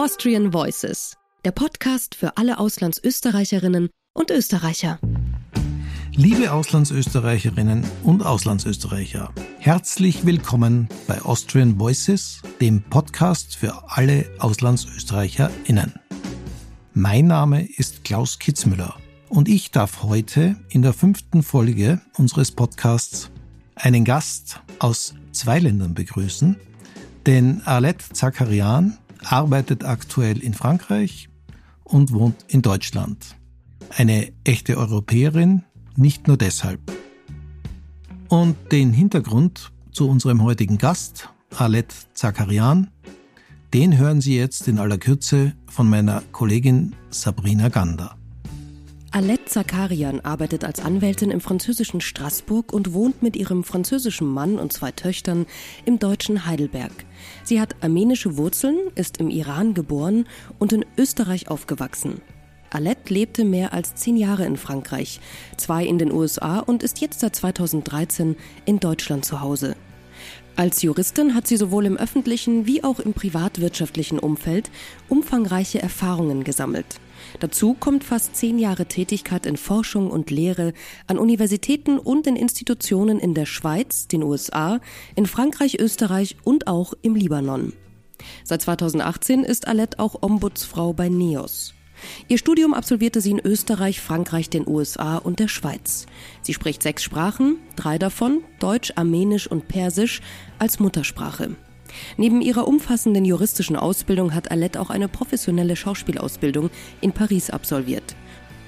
Austrian Voices, der Podcast für alle Auslandsösterreicherinnen und Österreicher. Liebe Auslandsösterreicherinnen und Auslandsösterreicher, herzlich willkommen bei Austrian Voices, dem Podcast für alle AuslandsösterreicherInnen. Mein Name ist Klaus Kitzmüller und ich darf heute in der fünften Folge unseres Podcasts einen Gast aus zwei Ländern begrüßen, denn Arlette Zakarian arbeitet aktuell in Frankreich und wohnt in Deutschland. Eine echte Europäerin, nicht nur deshalb. Und den Hintergrund zu unserem heutigen Gast, Arlette Zakarian, den hören Sie jetzt in aller Kürze von meiner Kollegin Sabrina Gander. Alette Zakarian arbeitet als Anwältin im französischen Straßburg und wohnt mit ihrem französischen Mann und zwei Töchtern im deutschen Heidelberg. Sie hat armenische Wurzeln, ist im Iran geboren und in Österreich aufgewachsen. Alette lebte mehr als zehn Jahre in Frankreich, zwei in den USA und ist jetzt seit 2013 in Deutschland zu Hause. Als Juristin hat sie sowohl im öffentlichen wie auch im privatwirtschaftlichen Umfeld umfangreiche Erfahrungen gesammelt. Dazu kommt fast zehn Jahre Tätigkeit in Forschung und Lehre an Universitäten und in Institutionen in der Schweiz, den USA, in Frankreich, Österreich und auch im Libanon. Seit 2018 ist Alette auch Ombudsfrau bei NEOS. Ihr Studium absolvierte sie in Österreich, Frankreich, den USA und der Schweiz. Sie spricht sechs Sprachen, drei davon, Deutsch, Armenisch und Persisch, als Muttersprache. Neben ihrer umfassenden juristischen Ausbildung hat Alette auch eine professionelle Schauspielausbildung in Paris absolviert.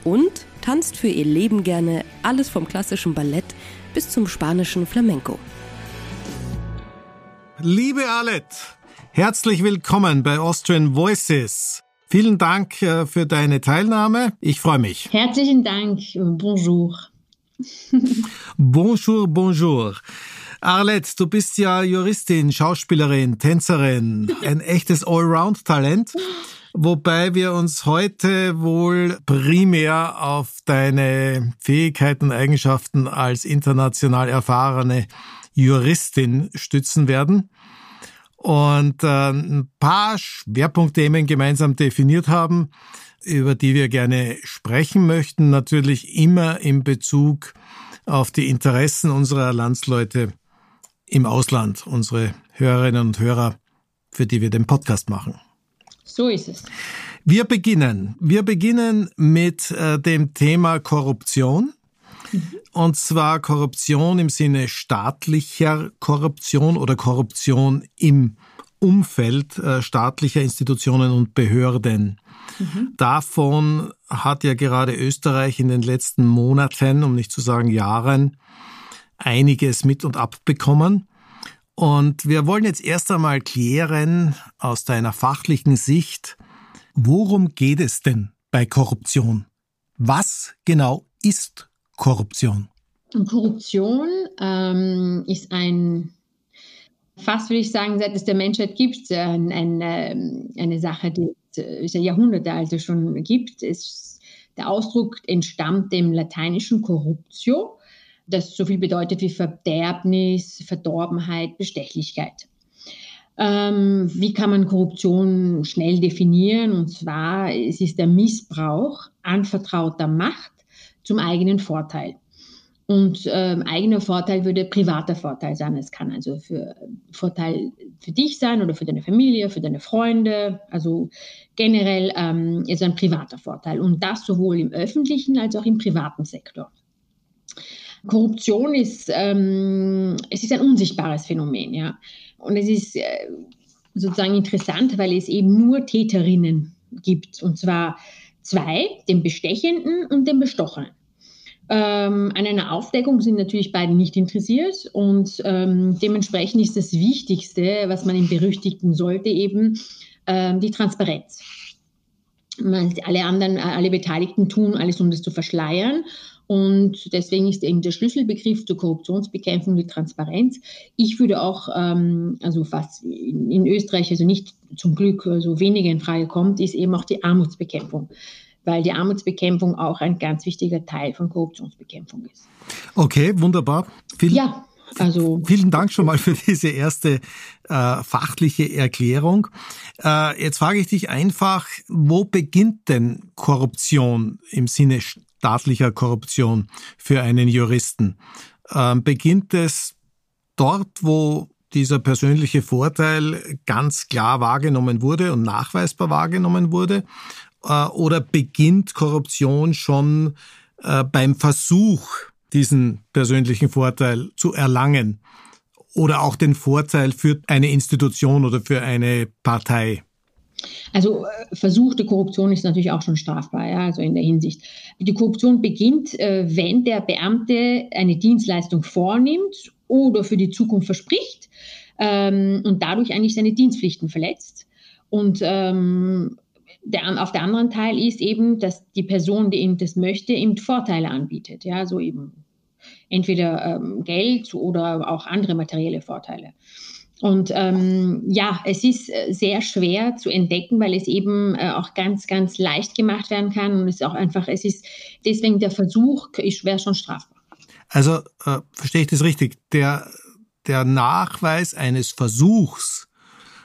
Und tanzt für ihr Leben gerne alles vom klassischen Ballett bis zum spanischen Flamenco. Liebe Alette, herzlich willkommen bei Austrian Voices. Vielen Dank äh, für deine Teilnahme. Ich freue mich. Herzlichen Dank. Bonjour. bonjour, bonjour. Arlette, du bist ja Juristin, Schauspielerin, Tänzerin, ein echtes Allround-Talent. Wobei wir uns heute wohl primär auf deine Fähigkeiten Eigenschaften als international erfahrene Juristin stützen werden und äh, ein paar Schwerpunktthemen gemeinsam definiert haben, über die wir gerne sprechen möchten, natürlich immer in Bezug auf die Interessen unserer Landsleute im Ausland, unsere Hörerinnen und Hörer, für die wir den Podcast machen. So ist es. Wir beginnen. Wir beginnen mit äh, dem Thema Korruption. Mhm. Und zwar Korruption im Sinne staatlicher Korruption oder Korruption im Umfeld äh, staatlicher Institutionen und Behörden. Mhm. Davon hat ja gerade Österreich in den letzten Monaten, um nicht zu sagen Jahren, einiges mit und abbekommen. Und wir wollen jetzt erst einmal klären aus deiner fachlichen Sicht, worum geht es denn bei Korruption? Was genau ist Korruption? Korruption ähm, ist ein, fast würde ich sagen, seit es der Menschheit gibt, ein, ein, ähm, eine Sache, die es Jahrhunderte also schon gibt. Es, der Ausdruck entstammt dem lateinischen Corruptio das so viel bedeutet wie Verderbnis, Verdorbenheit, Bestechlichkeit. Ähm, wie kann man Korruption schnell definieren? Und zwar, es ist der Missbrauch anvertrauter Macht zum eigenen Vorteil. Und ähm, eigener Vorteil würde privater Vorteil sein. Es kann also für Vorteil für dich sein oder für deine Familie, für deine Freunde. Also generell ähm, ist ein privater Vorteil. Und das sowohl im öffentlichen als auch im privaten Sektor. Korruption ist, ähm, es ist ein unsichtbares Phänomen, ja. Und es ist äh, sozusagen interessant, weil es eben nur Täterinnen gibt. Und zwar zwei, den Bestechenden und den Bestochenen. Ähm, an einer Aufdeckung sind natürlich beide nicht interessiert und ähm, dementsprechend ist das Wichtigste, was man im Berüchtigten sollte, eben ähm, die Transparenz. Alle anderen, alle Beteiligten tun alles, um das zu verschleiern. Und deswegen ist eben der Schlüsselbegriff zur Korruptionsbekämpfung die Transparenz. Ich würde auch, ähm, also was in, in, Österreich also nicht zum Glück so also weniger in Frage kommt, ist eben auch die Armutsbekämpfung, weil die Armutsbekämpfung auch ein ganz wichtiger Teil von Korruptionsbekämpfung ist. Okay, wunderbar. Viel ja. Also vielen Dank schon mal für diese erste äh, fachliche Erklärung. Äh, jetzt frage ich dich einfach, wo beginnt denn Korruption im Sinne staatlicher Korruption für einen Juristen? Äh, beginnt es dort, wo dieser persönliche Vorteil ganz klar wahrgenommen wurde und nachweisbar wahrgenommen wurde? Äh, oder beginnt Korruption schon äh, beim Versuch, diesen persönlichen Vorteil zu erlangen oder auch den Vorteil für eine Institution oder für eine Partei? Also äh, versuchte Korruption ist natürlich auch schon strafbar, ja, also in der Hinsicht. Die Korruption beginnt, äh, wenn der Beamte eine Dienstleistung vornimmt oder für die Zukunft verspricht ähm, und dadurch eigentlich seine Dienstpflichten verletzt. Und ähm, der, auf der anderen Teil ist eben, dass die Person, die ihm das möchte, ihm Vorteile anbietet. Ja, so eben entweder ähm, Geld oder auch andere materielle Vorteile. Und ähm, ja, es ist äh, sehr schwer zu entdecken, weil es eben äh, auch ganz, ganz leicht gemacht werden kann. Und es ist auch einfach, es ist deswegen der Versuch ist schwer schon strafbar. Also äh, verstehe ich das richtig? Der, der Nachweis eines Versuchs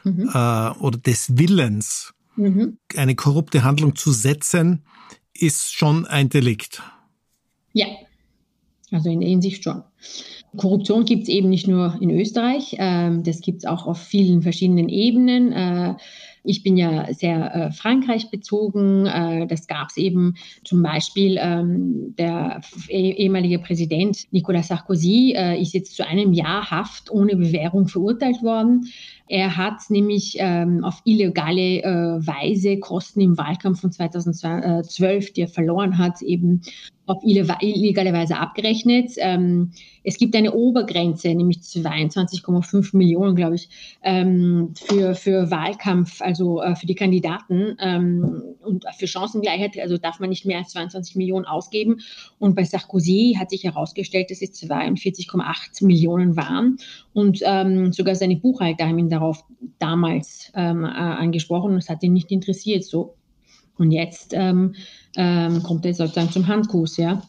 mhm. äh, oder des Willens, mhm. eine korrupte Handlung zu setzen, ist schon ein Delikt. Ja, also in der Hinsicht schon. Korruption gibt es eben nicht nur in Österreich, ähm, das gibt es auch auf vielen verschiedenen Ebenen. Äh, ich bin ja sehr äh, Frankreich bezogen. Äh, das gab es eben zum Beispiel ähm, der eh, ehemalige Präsident Nicolas Sarkozy äh, ist jetzt zu einem Jahr Haft ohne Bewährung verurteilt worden. Er hat nämlich ähm, auf illegale äh, Weise Kosten im Wahlkampf von 2012, die er verloren hat, eben auf illegale Weise abgerechnet. Ähm, es gibt eine Obergrenze, nämlich 22,5 Millionen, glaube ich, ähm, für, für Wahlkampf, also äh, für die Kandidaten ähm, und für Chancengleichheit. Also darf man nicht mehr als 22 Millionen ausgeben. Und bei Sarkozy hat sich herausgestellt, dass es 42,8 Millionen waren. Und ähm, sogar seine Buchhalter haben ihn darauf damals ähm, äh, angesprochen. Das hat ihn nicht interessiert. So. Und jetzt ähm, ähm, kommt er sozusagen zum Handkuss, ja.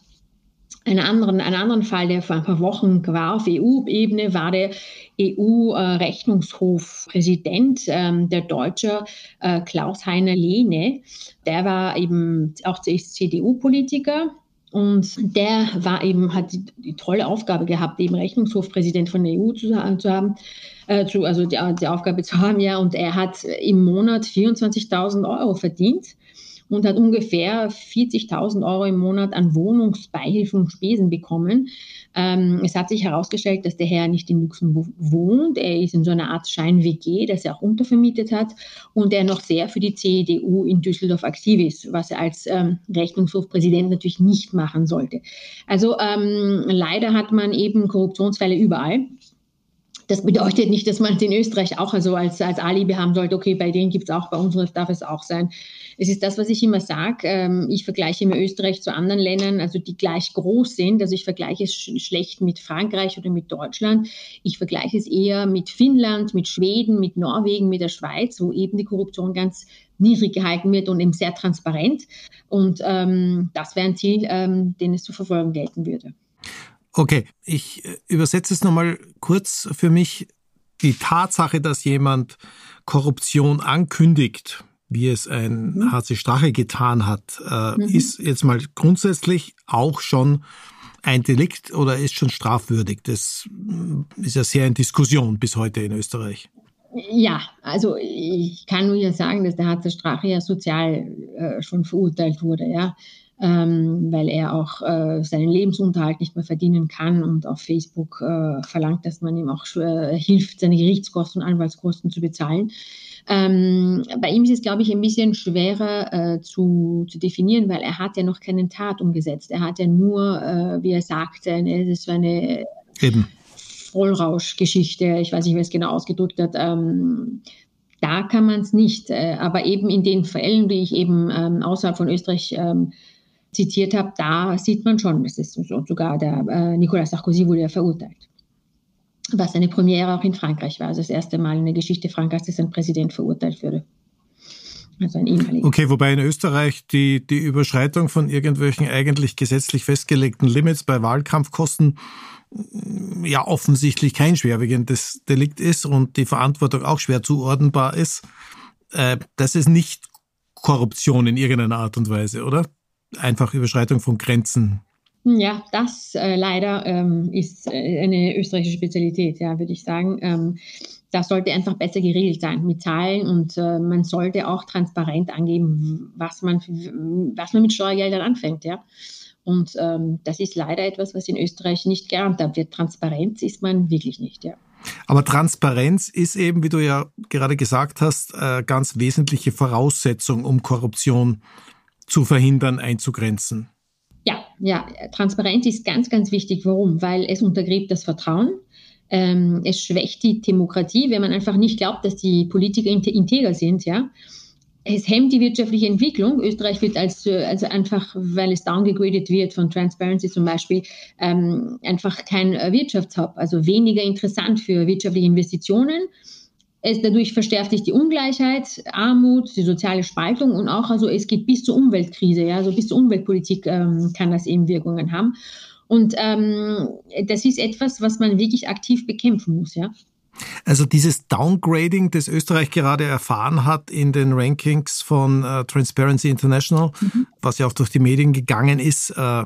Einen anderen, einen anderen Fall, der vor ein paar Wochen war auf EU-Ebene, war der EU-Rechnungshofpräsident, ähm, der Deutsche äh, Klaus-Heiner Lehne. Der war eben auch CDU-Politiker und der war eben, hat die, die, tolle Aufgabe gehabt, eben Rechnungshofpräsident von der EU zu, zu haben, äh, zu, also die, die Aufgabe zu haben, ja. Und er hat im Monat 24.000 Euro verdient und hat ungefähr 40.000 Euro im Monat an Wohnungsbeihilfen und Spesen bekommen. Ähm, es hat sich herausgestellt, dass der Herr nicht in Luxemburg wohnt. Er ist in so einer Art Schein-WG, das er auch untervermietet hat und er noch sehr für die CDU in Düsseldorf aktiv ist, was er als ähm, Rechnungshofpräsident natürlich nicht machen sollte. Also ähm, leider hat man eben Korruptionsfälle überall. Das bedeutet nicht, dass man es in Österreich auch also als, als Alibi haben sollte, okay, bei denen gibt es auch, bei uns darf es auch sein. Es ist das, was ich immer sage. Ähm, ich vergleiche immer Österreich zu anderen Ländern, also die gleich groß sind. Also ich vergleiche es schlecht mit Frankreich oder mit Deutschland. Ich vergleiche es eher mit Finnland, mit Schweden, mit Norwegen, mit der Schweiz, wo eben die Korruption ganz niedrig gehalten wird und eben sehr transparent. Und ähm, das wäre ein Ziel, ähm, den es zu verfolgen gelten würde. Okay, ich äh, übersetze es nochmal kurz für mich. Die Tatsache, dass jemand Korruption ankündigt, wie es ein mhm. HC Strache getan hat, äh, mhm. ist jetzt mal grundsätzlich auch schon ein Delikt oder ist schon strafwürdig. Das äh, ist ja sehr in Diskussion bis heute in Österreich. Ja, also ich kann nur ja sagen, dass der HC Strache ja sozial äh, schon verurteilt wurde, ja ähm, weil er auch äh, seinen Lebensunterhalt nicht mehr verdienen kann und auf Facebook äh, verlangt, dass man ihm auch äh, hilft, seine Gerichtskosten und Anwaltskosten zu bezahlen. Ähm, bei ihm ist es, glaube ich, ein bisschen schwerer äh, zu, zu definieren, weil er hat ja noch keinen Tat umgesetzt. Er hat ja nur, äh, wie er sagte, eine, das war eine Eben. Vollrauschgeschichte, ich weiß nicht, wie er es genau ausgedrückt hat, ähm, da kann man es nicht. Äh, aber eben in den Fällen, die ich eben ähm, außerhalb von Österreich ähm, zitiert habe, da sieht man schon, es ist sogar der äh, Nicolas Sarkozy wurde ja verurteilt. Was eine Premiere auch in Frankreich war, also das erste Mal in der Geschichte Frankreichs, dass ein Präsident verurteilt wurde. Also ein ehemaliger. Okay, wobei in Österreich die, die Überschreitung von irgendwelchen eigentlich gesetzlich festgelegten Limits bei Wahlkampfkosten mm, ja offensichtlich kein schwerwiegendes Delikt ist und die Verantwortung auch schwer zuordnenbar ist. Äh, das ist nicht Korruption in irgendeiner Art und Weise, oder? Einfach Überschreitung von Grenzen. Ja, das äh, leider ähm, ist äh, eine österreichische Spezialität, ja, würde ich sagen. Ähm, das sollte einfach besser geregelt sein mit Zahlen und äh, man sollte auch transparent angeben, was man, was man mit Steuergeldern anfängt, ja. Und ähm, das ist leider etwas, was in Österreich nicht gehandhabt wird. Transparenz ist man wirklich nicht, ja. Aber Transparenz ist eben, wie du ja gerade gesagt hast, äh, ganz wesentliche Voraussetzung, um Korruption zu verhindern, einzugrenzen. Ja, ja, Transparenz ist ganz, ganz wichtig. Warum? Weil es untergräbt das Vertrauen. Ähm, es schwächt die Demokratie, wenn man einfach nicht glaubt, dass die Politiker integer sind, ja es hemmt die wirtschaftliche Entwicklung. Österreich wird als, also einfach, weil es downgegradet wird von Transparency zum Beispiel, ähm, einfach kein Wirtschaftshub, also weniger interessant für wirtschaftliche Investitionen. Es, dadurch verstärkt sich die Ungleichheit, Armut, die soziale Spaltung und auch, also es geht bis zur Umweltkrise, ja, also bis zur Umweltpolitik ähm, kann das eben Wirkungen haben. Und ähm, das ist etwas, was man wirklich aktiv bekämpfen muss, ja. Also dieses Downgrading, das Österreich gerade erfahren hat in den Rankings von äh, Transparency International, mhm. was ja auch durch die Medien gegangen ist, äh,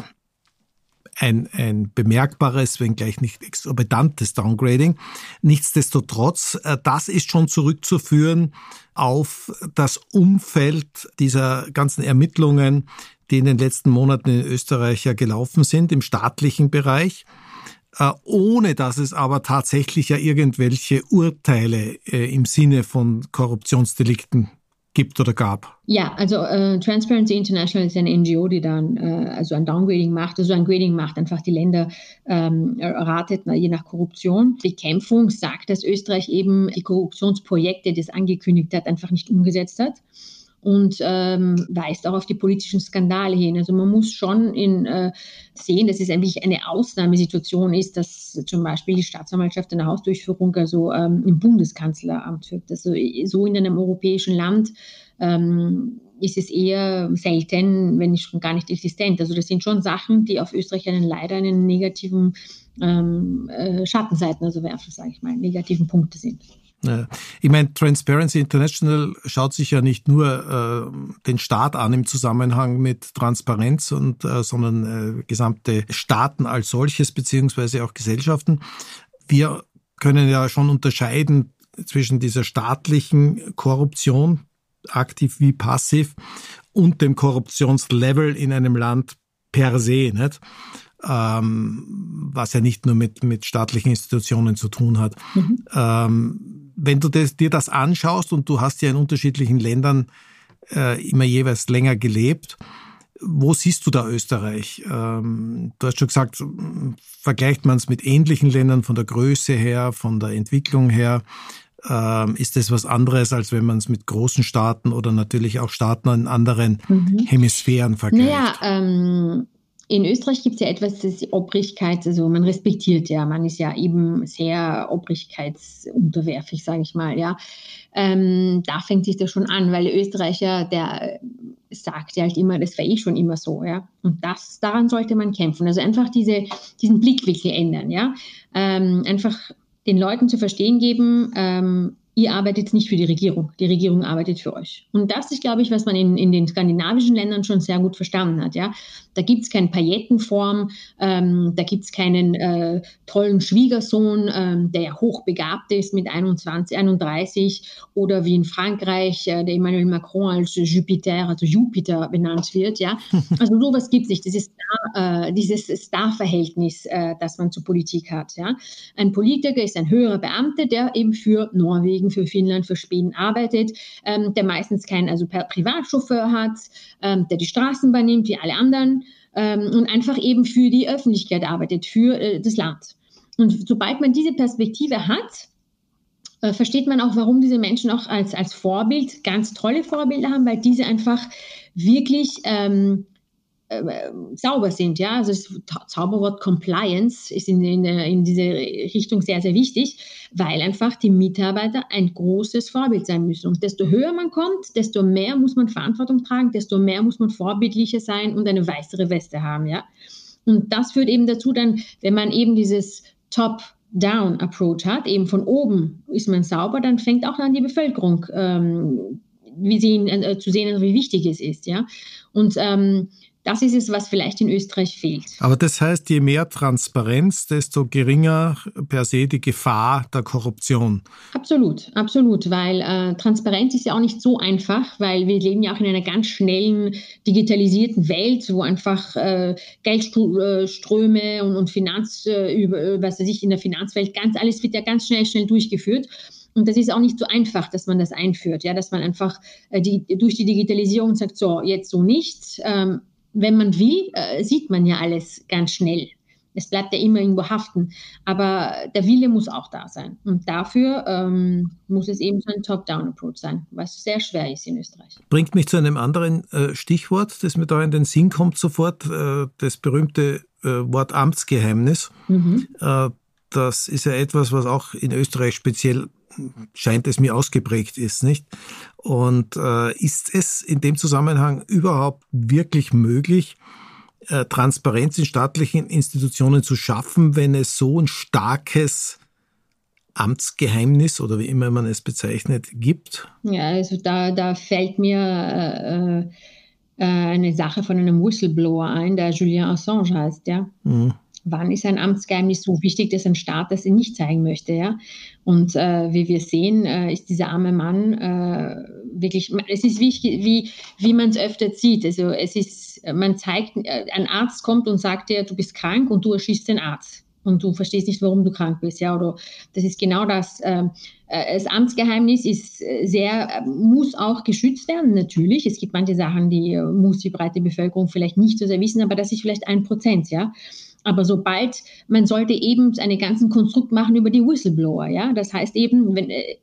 ein, ein bemerkbares, wenngleich nicht exorbitantes Downgrading. Nichtsdestotrotz, äh, das ist schon zurückzuführen auf das Umfeld dieser ganzen Ermittlungen, die in den letzten Monaten in Österreich ja gelaufen sind, im staatlichen Bereich. Äh, ohne dass es aber tatsächlich ja irgendwelche Urteile äh, im Sinne von Korruptionsdelikten gibt oder gab? Ja, also äh, Transparency International ist eine NGO, die dann äh, also ein Downgrading macht, also ein Grading macht, einfach die Länder ähm, ratet, je nach Korruption. Bekämpfung sagt, dass Österreich eben die Korruptionsprojekte, die es angekündigt hat, einfach nicht umgesetzt hat und ähm, weist auch auf die politischen Skandale hin. Also man muss schon in, äh, sehen, dass es eigentlich eine Ausnahmesituation ist, dass zum Beispiel die Staatsanwaltschaft eine Hausdurchführung also ähm, im Bundeskanzleramt führt. Also so in einem europäischen Land ähm, ist es eher selten, wenn nicht schon gar nicht existent. Also das sind schon Sachen, die auf Österreich einen leider einen negativen ähm, äh, Schattenseiten also werfen, sage ich mal, negativen Punkte sind. Ich meine, Transparency International schaut sich ja nicht nur äh, den Staat an im Zusammenhang mit Transparenz, und, äh, sondern äh, gesamte Staaten als solches, beziehungsweise auch Gesellschaften. Wir können ja schon unterscheiden zwischen dieser staatlichen Korruption, aktiv wie passiv, und dem Korruptionslevel in einem Land per se. Nicht? Ähm, was ja nicht nur mit, mit staatlichen Institutionen zu tun hat. Mhm. Ähm, wenn du das, dir das anschaust und du hast ja in unterschiedlichen Ländern äh, immer jeweils länger gelebt, wo siehst du da Österreich? Ähm, du hast schon gesagt, vergleicht man es mit ähnlichen Ländern von der Größe her, von der Entwicklung her? Ähm, ist das was anderes, als wenn man es mit großen Staaten oder natürlich auch Staaten in anderen mhm. Hemisphären vergleicht? Naja, ähm, in Österreich gibt es ja etwas, das ist Obrigkeit, also man respektiert ja, man ist ja eben sehr obrigkeitsunterwerfig, sage ich mal, ja. Ähm, da fängt sich das schon an, weil der Österreicher, der sagt ja halt immer, das war eh schon immer so, ja. Und das, daran sollte man kämpfen. Also einfach diese, diesen Blickwinkel ändern, ja. Ähm, einfach den Leuten zu verstehen geben, ähm, ihr arbeitet nicht für die Regierung, die Regierung arbeitet für euch. Und das ist, glaube ich, was man in, in den skandinavischen Ländern schon sehr gut verstanden hat. Ja? Da gibt es keine Paillettenform, ähm, da gibt es keinen äh, tollen Schwiegersohn, ähm, der ja hochbegabt ist mit 21, 31 oder wie in Frankreich äh, der Emmanuel Macron als Jupiter, also Jupiter benannt wird. Ja? Also sowas gibt es nicht, dieses, Star, äh, dieses Star-Verhältnis, äh, das man zur Politik hat. Ja? Ein Politiker ist ein höherer Beamter, der eben für Norwegen Norwegen, für Finnland, für Schweden arbeitet, ähm, der meistens keinen also Privatchauffeur hat, ähm, der die Straßenbahn nimmt wie alle anderen ähm, und einfach eben für die Öffentlichkeit arbeitet, für äh, das Land. Und sobald man diese Perspektive hat, äh, versteht man auch, warum diese Menschen auch als, als Vorbild ganz tolle Vorbilder haben, weil diese einfach wirklich ähm, äh, sauber sind. Ja? Also das Zauberwort Compliance ist in, in, in diese Richtung sehr, sehr wichtig, weil einfach die Mitarbeiter ein großes Vorbild sein müssen. Und desto höher man kommt, desto mehr muss man Verantwortung tragen, desto mehr muss man vorbildlicher sein und eine weißere Weste haben. Ja? Und das führt eben dazu dann, wenn man eben dieses Top Down-Approach hat, eben von oben ist man sauber, dann fängt auch an die Bevölkerung ähm, wie sie ihn, äh, zu sehen, wie wichtig es ist. Ja? Und ähm, das ist es, was vielleicht in Österreich fehlt. Aber das heißt, je mehr Transparenz, desto geringer per se die Gefahr der Korruption. Absolut, absolut, weil äh, Transparenz ist ja auch nicht so einfach, weil wir leben ja auch in einer ganz schnellen, digitalisierten Welt, wo einfach äh, Geldströme und, und Finanz, äh, über, was weiß ich, in der Finanzwelt, ganz alles wird ja ganz schnell, schnell durchgeführt. Und das ist auch nicht so einfach, dass man das einführt, ja, dass man einfach äh, die, durch die Digitalisierung sagt, so, jetzt so nicht. Ähm, wenn man will, äh, sieht man ja alles ganz schnell. Es bleibt ja immer irgendwo haften. Aber der Wille muss auch da sein. Und dafür ähm, muss es eben so ein Top-Down-Approach sein, was sehr schwer ist in Österreich. Bringt mich zu einem anderen äh, Stichwort, das mir da in den Sinn kommt sofort, äh, das berühmte äh, Wort Amtsgeheimnis. Mhm. Das ist ja etwas, was auch in Österreich speziell scheint es mir ausgeprägt ist, nicht? Und äh, ist es in dem Zusammenhang überhaupt wirklich möglich, äh, Transparenz in staatlichen Institutionen zu schaffen, wenn es so ein starkes Amtsgeheimnis oder wie immer man es bezeichnet gibt? Ja, also da, da fällt mir äh, äh eine Sache von einem Whistleblower ein, der Julien Assange heißt, ja. Mhm wann ist ein Amtsgeheimnis so wichtig, dass ein Staat das nicht zeigen möchte, ja? Und äh, wie wir sehen, äh, ist dieser arme Mann äh, wirklich, es ist wichtig, wie, wie man es öfter sieht. Also es ist, man zeigt, äh, ein Arzt kommt und sagt dir, du bist krank und du erschießt den Arzt. Und du verstehst nicht, warum du krank bist, ja, oder das ist genau das. Ähm, äh, das Amtsgeheimnis ist äh, sehr, muss auch geschützt werden, natürlich. Es gibt manche Sachen, die muss die breite Bevölkerung vielleicht nicht so sehr wissen, aber das ist vielleicht ein Prozent, ja. Aber sobald, man sollte eben einen ganzen Konstrukt machen über die Whistleblower, ja. Das heißt eben, wenn, äh,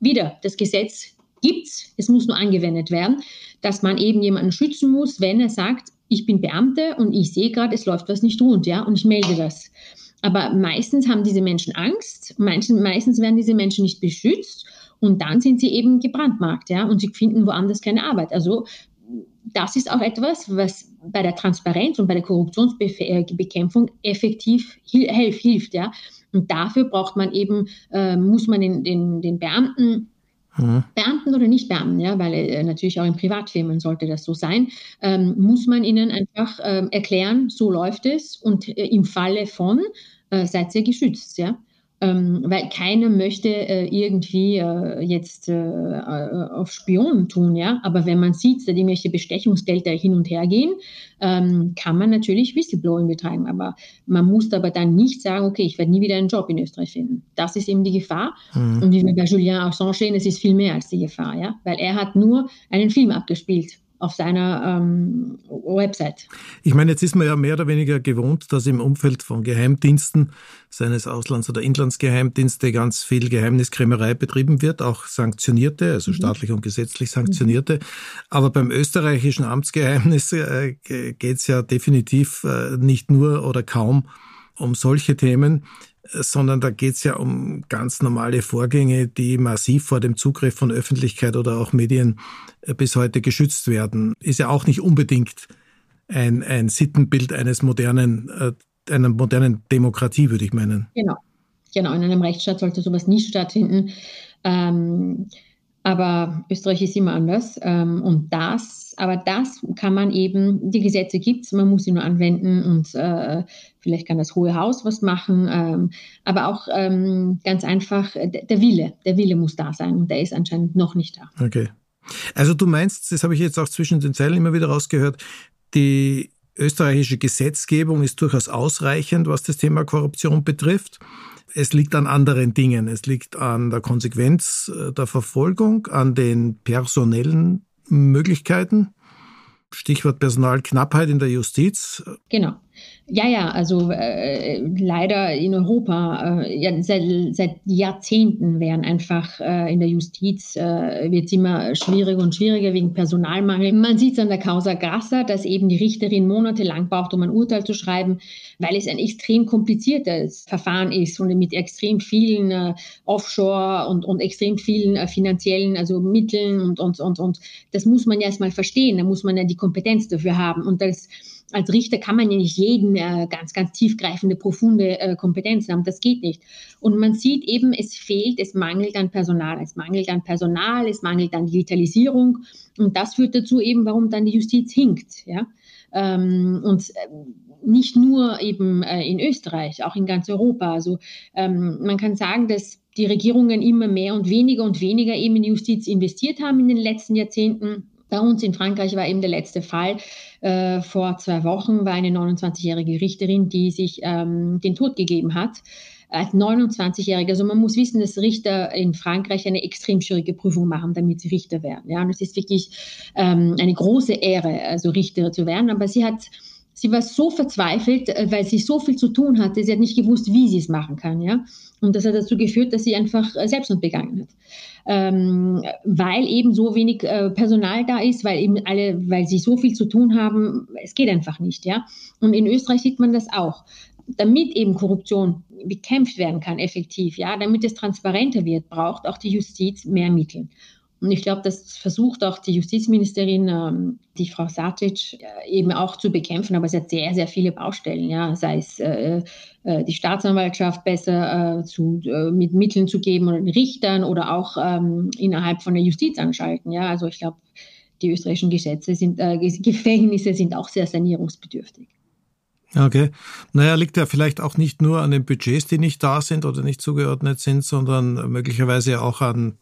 wieder, das Gesetz gibt's, es muss nur angewendet werden, dass man eben jemanden schützen muss, wenn er sagt, ich bin Beamte und ich sehe gerade, es läuft was nicht rund, ja, und ich melde das. Aber meistens haben diese Menschen Angst, meistens, meistens werden diese Menschen nicht beschützt und dann sind sie eben gebrandmarkt, ja, und sie finden woanders keine Arbeit. Also das ist auch etwas, was bei der Transparenz und bei der Korruptionsbekämpfung effektiv hilft, hilft ja. Und dafür braucht man eben, äh, muss man den, den, den Beamten Mhm. Beamten oder nicht Beamten, ja, weil äh, natürlich auch in Privatfirmen sollte das so sein, ähm, muss man ihnen einfach ähm, erklären, so läuft es und äh, im Falle von äh, seid ihr geschützt, ja weil keiner möchte äh, irgendwie äh, jetzt äh, auf Spionen tun, ja. Aber wenn man sieht, dass irgendwelche Bestechungsgelder hin und her gehen, ähm, kann man natürlich Whistleblowing betreiben. Aber man muss aber dann nicht sagen, okay, ich werde nie wieder einen Job in Österreich finden. Das ist eben die Gefahr. Mhm. Und wie wir bei Julien Assange sehen, es ist viel mehr als die Gefahr, ja. Weil er hat nur einen Film abgespielt auf seiner ähm, Website. Ich meine, jetzt ist man ja mehr oder weniger gewohnt, dass im Umfeld von Geheimdiensten, seines Auslands- oder Inlandsgeheimdienste, ganz viel Geheimniskrämerei betrieben wird, auch sanktionierte, also mhm. staatlich und gesetzlich sanktionierte. Mhm. Aber beim österreichischen Amtsgeheimnis äh, geht es ja definitiv äh, nicht nur oder kaum um solche Themen sondern da geht es ja um ganz normale Vorgänge, die massiv vor dem Zugriff von Öffentlichkeit oder auch Medien äh, bis heute geschützt werden. Ist ja auch nicht unbedingt ein, ein Sittenbild eines modernen, äh, einer modernen Demokratie, würde ich meinen. Genau. Genau, in einem Rechtsstaat sollte sowas nicht stattfinden. Ähm, aber Österreich ist immer anders. Ähm, und das, aber das kann man eben, die Gesetze gibt es, man muss sie nur anwenden und äh, vielleicht kann das Hohe Haus was machen. Ähm, aber auch ähm, ganz einfach, der Wille, der Wille muss da sein und der ist anscheinend noch nicht da. Okay. Also du meinst, das habe ich jetzt auch zwischen den Zeilen immer wieder rausgehört, die österreichische Gesetzgebung ist durchaus ausreichend, was das Thema Korruption betrifft es liegt an anderen Dingen. Es liegt an der Konsequenz äh, der Verfolgung, an den personellen Möglichkeiten. Stichwort Personalknappheit in der Justiz. Genau. Ja, ja, also äh, leider in Europa, äh, ja, seit, seit, Jahrzehnten werden einfach äh, in der Justiz, äh, wird es immer schwieriger und schwieriger wegen Personalmangel. Man sieht es an der Causa Grassa, dass eben die Richterin monatelang braucht, um ein Urteil zu schreiben, weil es ein extrem kompliziertes Verfahren ist und mit extrem vielen äh, Offshore und, und extrem vielen äh, finanziellen also Mitteln und, und, und, und das muss man ja erstmal verstehen, da muss man ja die Kompetenz dafür haben und das als Richter kann man ja nicht jeden äh, ganz, ganz tiefgreifende, profunde äh, Kompetenz haben. Das geht nicht. Und man sieht eben, es fehlt, es mangelt an Personal. Es mangelt an Personal, es mangelt an Digitalisierung. Und das führt dazu eben, warum dann die Justiz hinkt. Ja? Ähm, und äh, nicht nur eben äh, in Österreich, auch in ganz Europa. Also ähm, man kann sagen, dass die Regierungen immer mehr und weniger und weniger eben in Justiz investiert haben in den letzten Jahrzehnten. Bei uns in Frankreich war eben der letzte Fall. Äh, vor zwei Wochen war eine 29-jährige Richterin, die sich ähm, den Tod gegeben hat. Als 29-Jährige. Also man muss wissen, dass Richter in Frankreich eine extrem schwierige Prüfung machen, damit sie Richter werden. Ja, und es ist wirklich ähm, eine große Ehre, also Richter zu werden. Aber sie hat sie war so verzweifelt, äh, weil sie so viel zu tun hatte, sie hat nicht gewusst, wie sie es machen kann, ja. Und das hat dazu geführt, dass sie einfach äh, Selbstmord begangen hat. Ähm, weil eben so wenig äh, Personal da ist, weil eben alle, weil sie so viel zu tun haben, es geht einfach nicht, ja. Und in Österreich sieht man das auch. Damit eben Korruption bekämpft werden kann, effektiv, ja, damit es transparenter wird, braucht auch die Justiz mehr Mittel. Und ich glaube, das versucht auch die Justizministerin, ähm, die Frau Satic, äh, eben auch zu bekämpfen. Aber es hat sehr, sehr viele Baustellen, ja, sei es äh, äh, die Staatsanwaltschaft besser äh, zu, mit Mitteln zu geben oder Richtern oder auch ähm, innerhalb von der Justiz anschalten. Ja, also ich glaube, die österreichischen Gesetze sind, Gefängnisse sind auch sehr sanierungsbedürftig. Okay. Naja, liegt ja vielleicht auch nicht nur an den Budgets, die nicht da sind oder nicht zugeordnet sind, sondern möglicherweise auch an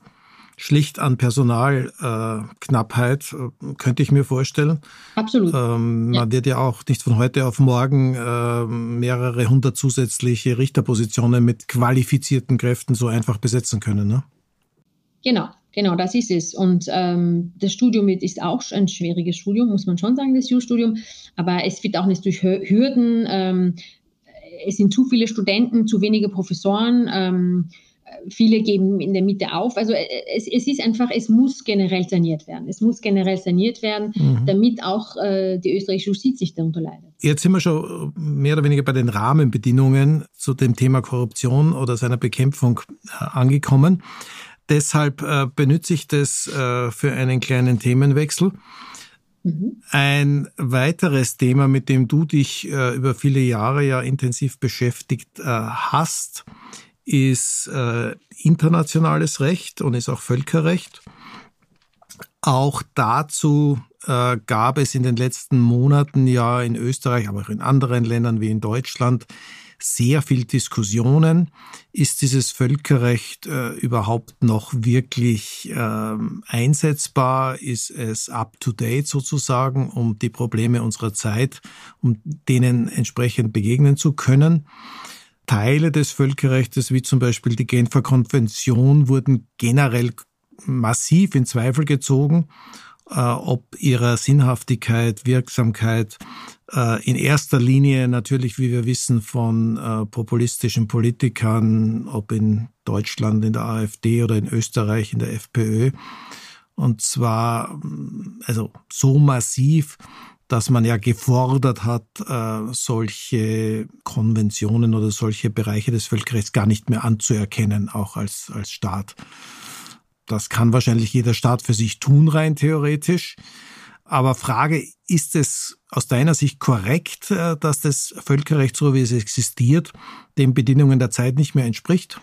schlicht an Personalknappheit, äh, könnte ich mir vorstellen. Absolut. Ähm, ja. Man wird ja auch nicht von heute auf morgen äh, mehrere hundert zusätzliche Richterpositionen mit qualifizierten Kräften so einfach besetzen können. Ne? Genau. Genau, das ist es. Und ähm, das Studium ist auch ein schwieriges Studium, muss man schon sagen, das Jurastudium. Aber es wird auch nicht durch Hürden. Ähm, es sind zu viele Studenten, zu wenige Professoren. Viele geben in der Mitte auf. Also äh, es, es, ist einfach, es muss generell saniert werden. Es muss generell saniert werden, mhm. damit auch äh, die österreichische Justiz nicht darunter leidet. Jetzt sind wir schon mehr oder weniger bei den Rahmenbedingungen zu dem Thema Korruption oder seiner Bekämpfung äh, angekommen. Deshalb äh, benütze ich das äh, für einen kleinen Themenwechsel. Mhm. Ein weiteres Thema, mit dem du dich äh, über viele Jahre ja intensiv beschäftigt äh, hast, ist äh, internationales Recht und ist auch Völkerrecht. Auch dazu äh, gab es in den letzten Monaten ja in Österreich, aber auch in anderen Ländern wie in Deutschland sehr viel Diskussionen. Ist dieses Völkerrecht äh, überhaupt noch wirklich äh, einsetzbar? Ist es up-to-date sozusagen, um die Probleme unserer Zeit, um denen entsprechend begegnen zu können? Teile des Völkerrechts, wie zum Beispiel die Genfer Konvention, wurden generell massiv in Zweifel gezogen, äh, ob ihrer Sinnhaftigkeit, Wirksamkeit äh, in erster Linie natürlich, wie wir wissen, von äh, populistischen Politikern, ob in Deutschland in der AfD oder in Österreich in der FPÖ. Und zwar also so massiv, dass man ja gefordert hat, äh, solche Konventionen oder solche Bereiche des Völkerrechts gar nicht mehr anzuerkennen, auch als, als Staat. Das kann wahrscheinlich jeder Staat für sich tun, rein theoretisch. Aber Frage, ist es aus deiner Sicht korrekt, äh, dass das Völkerrecht, so wie es existiert, den Bedingungen der Zeit nicht mehr entspricht?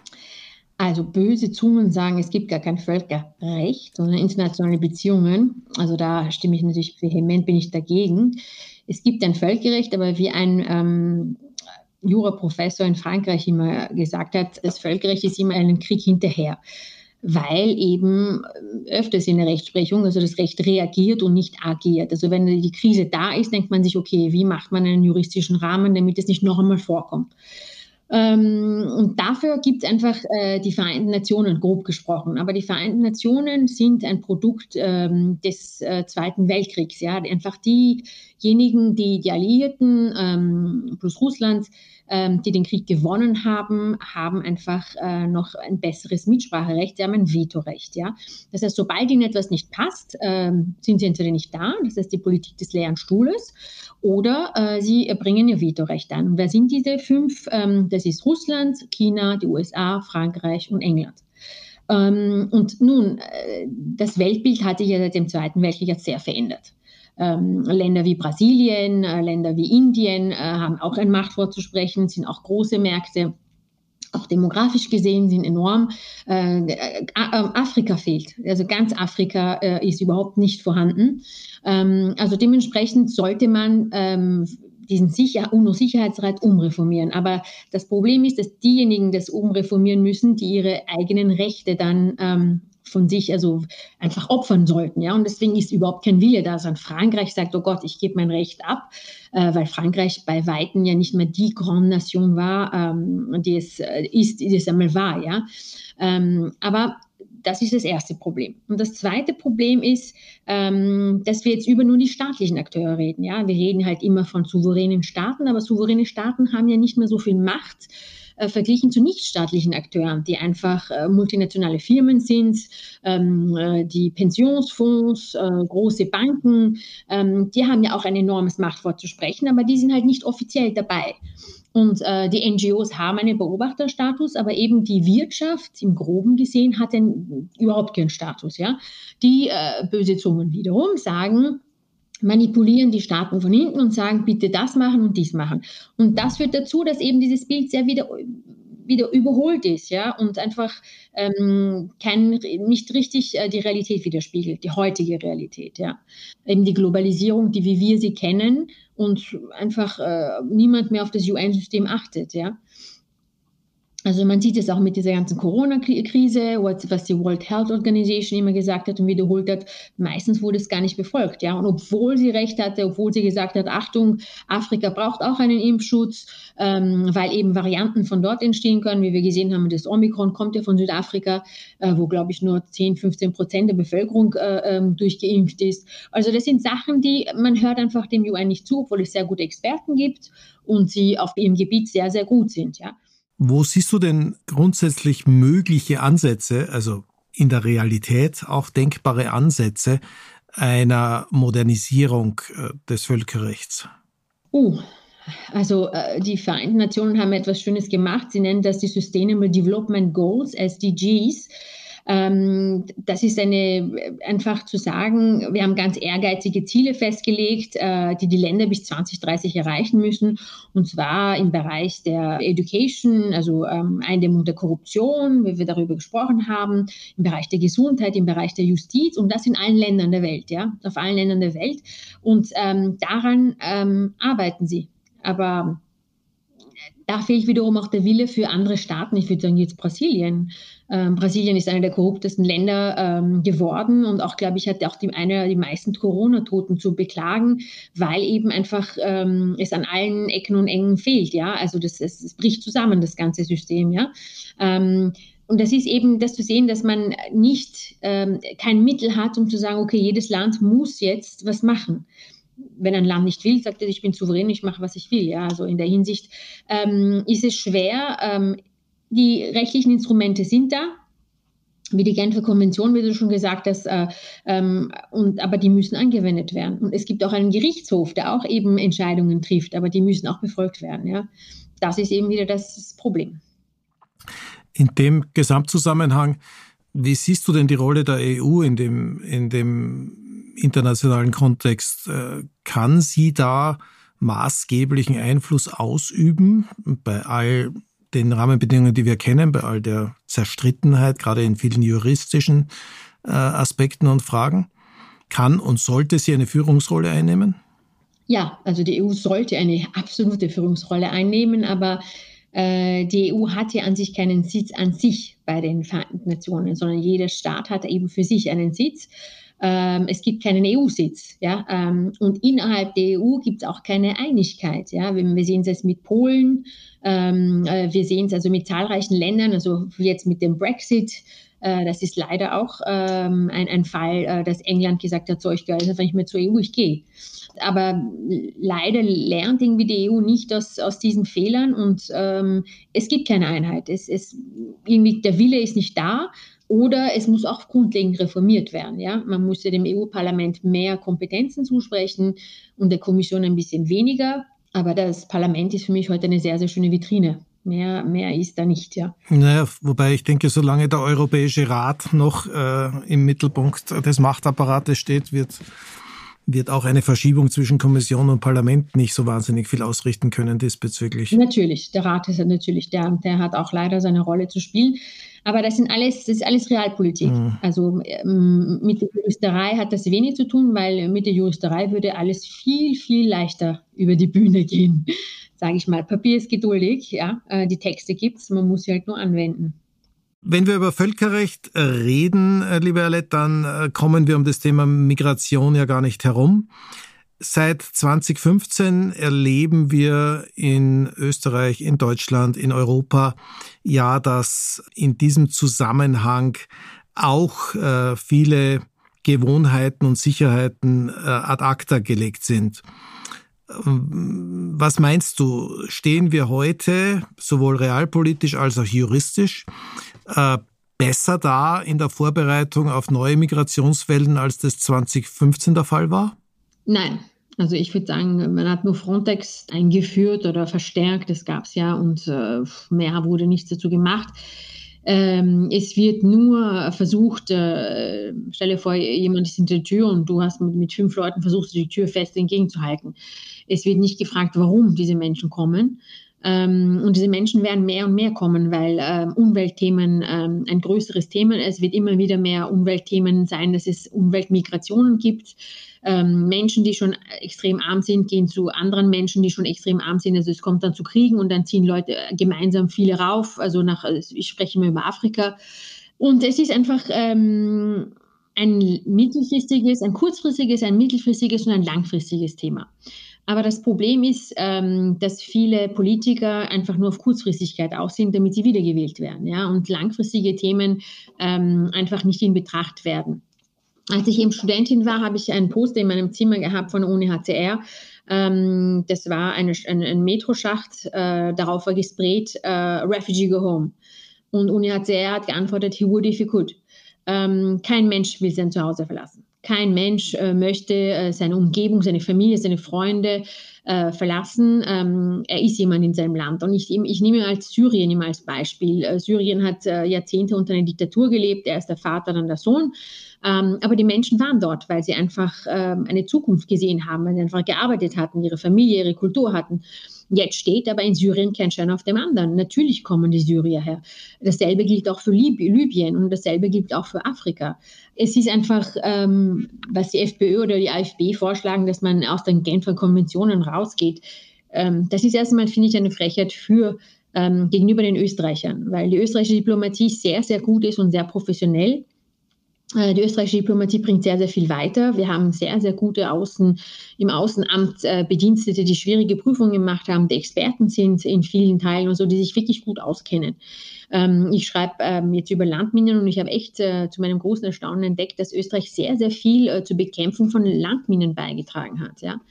Also böse Zungen sagen, es gibt gar kein Völkerrecht, sondern internationale Beziehungen. Also da stimme ich natürlich vehement, bin ich dagegen. Es gibt ein Völkerrecht, aber wie ein ähm, Juraprofessor in Frankreich immer gesagt hat, das Völkerrecht ist immer einen Krieg hinterher, weil eben öfters in der Rechtsprechung, also das Recht reagiert und nicht agiert. Also wenn die Krise da ist, denkt man sich, okay, wie macht man einen juristischen Rahmen, damit es nicht noch einmal vorkommt. Ähm, und dafür gibt es einfach äh, die Vereinten Nationen, grob gesprochen. Aber die Vereinten Nationen sind ein Produkt ähm, des äh, Zweiten Weltkriegs. Ja? Einfach diejenigen, die die Alliierten ähm, plus Russland ähm, die den Krieg gewonnen haben, haben einfach äh, noch ein besseres Mitspracherecht, sie haben ein Vetorecht. Ja? Das heißt, sobald ihnen etwas nicht passt, äh, sind sie entweder nicht da, das heißt die Politik des leeren Stuhles, oder äh, sie bringen ihr Vetorecht an. Und wer sind diese fünf? Ähm, das ist Russland, China, die USA, Frankreich und England. Ähm, und nun, äh, das Weltbild hat sich ja seit dem Zweiten Weltkrieg sehr verändert. Ähm, Länder wie Brasilien, äh, Länder wie Indien äh, haben auch ein Machtwort zu sprechen, sind auch große Märkte. Auch demografisch gesehen sind enorm. Äh, äh, Afrika fehlt. Also ganz Afrika äh, ist überhaupt nicht vorhanden. Ähm, also dementsprechend sollte man ähm, diesen Sicher UNO-Sicherheitsrat umreformieren. Aber das Problem ist, dass diejenigen das umreformieren müssen, die ihre eigenen Rechte dann ähm, von sich also einfach opfern sollten. Ja? Und deswegen ist überhaupt kein Wille da, sondern Frankreich sagt, oh Gott, ich gebe mein Recht ab, äh, weil Frankreich bei Weitem ja nicht mehr die Grande Nation war, ähm, die es äh, ist, die es einmal war. Ja? Ähm, aber das ist das erste Problem. Und das zweite Problem ist, ähm, dass wir jetzt über nur die staatlichen Akteure reden. Ja, wir reden halt immer von souveränen Staaten, aber souveräne Staaten haben ja nicht mehr so viel Macht äh, verglichen zu nichtstaatlichen Akteuren, die einfach äh, multinationale Firmen sind, ähm, äh, die Pensionsfonds, äh, große Banken, ähm, die haben ja auch ein enormes Machtwort zu sprechen, aber die sind halt nicht offiziell dabei. Und äh, die NGOs haben einen Beobachterstatus, aber eben die Wirtschaft im Groben gesehen hat den, überhaupt keinen Status. Ja? Die äh, böse Zungen wiederum sagen, manipulieren die Staaten von hinten und sagen, bitte das machen und dies machen. Und das führt dazu, dass eben dieses Bild sehr wieder, wieder überholt ist, ja, und einfach ähm, kein, nicht richtig äh, die Realität widerspiegelt, die heutige Realität, ja. Eben die Globalisierung, die wie wir sie kennen und einfach äh, niemand mehr auf das UN-System achtet, ja. Also man sieht es auch mit dieser ganzen Corona-Krise, was die World Health Organization immer gesagt hat und wiederholt hat, meistens wurde es gar nicht befolgt. Ja? Und obwohl sie recht hatte, obwohl sie gesagt hat, Achtung, Afrika braucht auch einen Impfschutz, ähm, weil eben Varianten von dort entstehen können, wie wir gesehen haben, das Omikron kommt ja von Südafrika, äh, wo, glaube ich, nur 10, 15 Prozent der Bevölkerung äh, ähm, durchgeimpft ist. Also das sind Sachen, die man hört einfach dem UN nicht zu, obwohl es sehr gute Experten gibt und sie auf ihrem Gebiet sehr, sehr gut sind. Ja? Wo siehst du denn grundsätzlich mögliche Ansätze, also in der Realität auch denkbare Ansätze einer Modernisierung äh, des Völkerrechts? Uh, also äh, die Vereinten Nationen haben etwas Schönes gemacht. Sie nennen das die Sustainable Development Goals, SDGs. Ähm, das ist eine, einfach zu sagen, wir haben ganz ehrgeizige Ziele festgelegt, äh, die die Länder bis 2030 erreichen müssen. Und zwar im Bereich der Education, also ähm, Eindämmung der Korruption, wie wir darüber gesprochen haben, im Bereich der Gesundheit, im Bereich der Justiz und das in allen Ländern der Welt, ja, auf allen Ländern der Welt. Und ähm, daran ähm, arbeiten sie. Aber da fehlt wiederum auch der Wille für andere Staaten. Ich würde sagen, jetzt Brasilien. Ähm, Brasilien ist einer der korruptesten Länder ähm, geworden und auch, glaube ich, hat auch die, einer die meisten Corona-Toten zu beklagen, weil eben einfach ähm, es an allen Ecken und Engen fehlt. Ja, also das, das, das bricht zusammen, das ganze System. Ja. Ähm, und das ist eben das zu sehen, dass man nicht ähm, kein Mittel hat, um zu sagen, okay, jedes Land muss jetzt was machen wenn ein Land nicht will, sagt er, ich bin souverän, ich mache, was ich will. Ja, also in der Hinsicht ähm, ist es schwer. Ähm, die rechtlichen Instrumente sind da, wie die Genfer Konvention, wie du schon gesagt hast, äh, ähm, und, aber die müssen angewendet werden. Und es gibt auch einen Gerichtshof, der auch eben Entscheidungen trifft, aber die müssen auch befolgt werden. Ja? Das ist eben wieder das Problem. In dem Gesamtzusammenhang, wie siehst du denn die Rolle der EU in dem, in dem internationalen Kontext. Äh, kann sie da maßgeblichen Einfluss ausüben bei all den Rahmenbedingungen, die wir kennen, bei all der Zerstrittenheit, gerade in vielen juristischen äh, Aspekten und Fragen? Kann und sollte sie eine Führungsrolle einnehmen? Ja, also die EU sollte eine absolute Führungsrolle einnehmen, aber die EU hat ja an sich keinen Sitz an sich bei den Vereinten Nationen, sondern jeder Staat hat eben für sich einen Sitz. Ähm, es gibt keinen EU-Sitz. Ja? Ähm, und innerhalb der EU gibt es auch keine Einigkeit. Ja? Wir, sehen es jetzt mit Polen, ähm, äh, wir sehen es also mit zahlreichen Ländern, also jetzt mit dem Brexit. Äh, das ist leider auch ähm, ein, ein Fall, äh, dass England gesagt hat, so, ich gehe einfach nicht mehr zur EU, ich gehe. Aber leider lernt irgendwie die EU nicht aus, aus diesen Fehlern und ähm, es gibt keine Einheit. Es, es, irgendwie der Wille ist nicht da oder es muss auch grundlegend reformiert werden. Ja? Man muss ja dem EU-Parlament mehr Kompetenzen zusprechen und der Kommission ein bisschen weniger. Aber das Parlament ist für mich heute eine sehr, sehr schöne Vitrine. Mehr, mehr ist da nicht, ja. Naja, wobei ich denke, solange der Europäische Rat noch äh, im Mittelpunkt des Machtapparates steht, wird wird auch eine Verschiebung zwischen Kommission und Parlament nicht so wahnsinnig viel ausrichten können diesbezüglich. Natürlich, der Rat ist natürlich der, der hat auch leider seine Rolle zu spielen. Aber das sind alles, das ist alles Realpolitik. Mhm. Also ähm, mit der Juristerei hat das wenig zu tun, weil mit der Juristerei würde alles viel, viel leichter über die Bühne gehen. Sage ich mal. Papier ist geduldig, ja. Äh, die Texte gibt's, man muss sie halt nur anwenden. Wenn wir über Völkerrecht äh, reden, äh, liebe Alette, dann äh, kommen wir um das Thema Migration ja gar nicht herum. Seit 2015 erleben wir in Österreich, in Deutschland, in Europa ja, dass in diesem Zusammenhang auch äh, viele Gewohnheiten und Sicherheiten äh, ad acta gelegt sind. Ähm, was meinst du, stehen wir heute sowohl realpolitisch als auch juristisch äh, besser da in der Vorbereitung auf neue Migrationswellen, als das 2015 der Fall war? Nein. Also ich würde sagen, man hat nur Frontex eingeführt oder verstärkt, das gab es ja und äh, mehr wurde nichts dazu gemacht. Ähm, es wird nur versucht, äh, stelle vor, jemand ist in der Tür und du hast mit fünf Leuten versucht, die Tür fest entgegenzuhalten. Es wird nicht gefragt, warum diese Menschen kommen. Ähm, und diese Menschen werden mehr und mehr kommen, weil ähm, Umweltthemen ähm, ein größeres Thema ist. Es wird immer wieder mehr Umweltthemen sein, dass es Umweltmigrationen gibt. Ähm, Menschen, die schon extrem arm sind, gehen zu anderen Menschen, die schon extrem arm sind. Also es kommt dann zu Kriegen und dann ziehen Leute gemeinsam viele rauf. Also nach, also ich spreche mal über Afrika. Und es ist einfach ähm, ein mittelfristiges, ein kurzfristiges, ein mittelfristiges und ein langfristiges Thema. Aber das Problem ist, ähm, dass viele Politiker einfach nur auf Kurzfristigkeit aus sind, damit sie wiedergewählt werden. Ja? Und langfristige Themen ähm, einfach nicht in Betracht werden. Als ich eben Studentin war, habe ich einen Poster in meinem Zimmer gehabt von UNHCR. Ähm, das war eine, ein, ein Metroschacht, äh, darauf war gesprayt, äh, Refugee go home. Und UNHCR hat geantwortet, he would if he could. Ähm, kein Mensch will sein Zuhause verlassen. Kein Mensch äh, möchte äh, seine Umgebung, seine Familie, seine Freunde äh, verlassen. Ähm, er ist jemand in seinem Land. Und ich, ich nehme als Syrien immer als Beispiel. Äh, Syrien hat äh, Jahrzehnte unter einer Diktatur gelebt. Er ist der Vater, dann der Sohn. Ähm, aber die Menschen waren dort, weil sie einfach ähm, eine Zukunft gesehen haben, weil sie einfach gearbeitet hatten, ihre Familie, ihre Kultur hatten. Jetzt steht aber in Syrien kein Schein auf dem anderen. Natürlich kommen die Syrier her. Dasselbe gilt auch für Lib Libyen und dasselbe gilt auch für Afrika. Es ist einfach, ähm, was die FPÖ oder die AfD vorschlagen, dass man aus den Genfer Konventionen rausgeht. Ähm, das ist erstmal, finde ich, eine Frechheit für ähm, gegenüber den Österreichern, weil die österreichische Diplomatie sehr, sehr gut ist und sehr professionell. Äh, die österreichische Diplomatie bringt sehr, sehr viel weiter. Wir haben sehr, sehr gute Außen, im Außenamt äh, Bedienstete, die schwierige Prüfungen gemacht haben, die Experten sind in vielen Teilen und so, die sich wirklich gut auskennen. Ähm, ich schreibe ähm, jetzt über Landminen und ich habe echt äh, zu meinem großen Erstaunen entdeckt, dass Österreich sehr, sehr viel äh, zur Bekämpfung von Landminen beigetragen hat. Ja.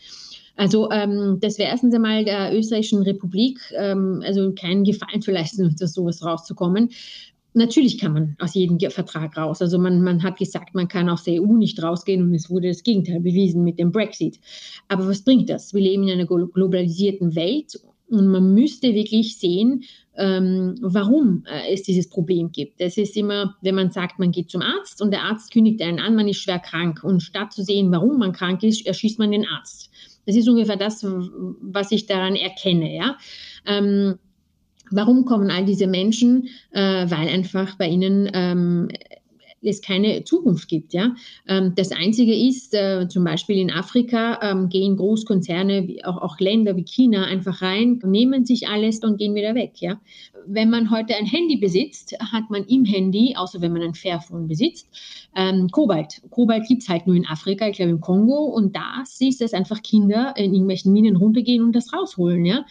Also ähm, das wäre erstens einmal der österreichischen Republik, ähm, also keinen Gefallen zu leisten, aus sowas rauszukommen. Natürlich kann man aus jedem Vertrag raus. Also man, man hat gesagt, man kann aus der EU nicht rausgehen und es wurde das Gegenteil bewiesen mit dem Brexit. Aber was bringt das? Wir leben in einer globalisierten Welt und man müsste wirklich sehen, ähm, warum äh, es dieses Problem gibt. Es ist immer, wenn man sagt, man geht zum Arzt und der Arzt kündigt einen an, man ist schwer krank. Und statt zu sehen, warum man krank ist, erschießt man den Arzt. Das ist ungefähr das, was ich daran erkenne. Ja? Ähm, Warum kommen all diese Menschen? Äh, weil einfach bei ihnen ähm, es keine Zukunft gibt. Ja? Ähm, das Einzige ist, äh, zum Beispiel in Afrika ähm, gehen Großkonzerne, auch, auch Länder wie China einfach rein, nehmen sich alles und gehen wieder weg. Ja? Wenn man heute ein Handy besitzt, hat man im Handy, außer wenn man ein Fairphone besitzt, ähm, Kobalt. Kobalt gibt es halt nur in Afrika, ich glaube im Kongo. Und da siehst du, dass einfach Kinder in irgendwelchen Minen runtergehen und das rausholen, ja?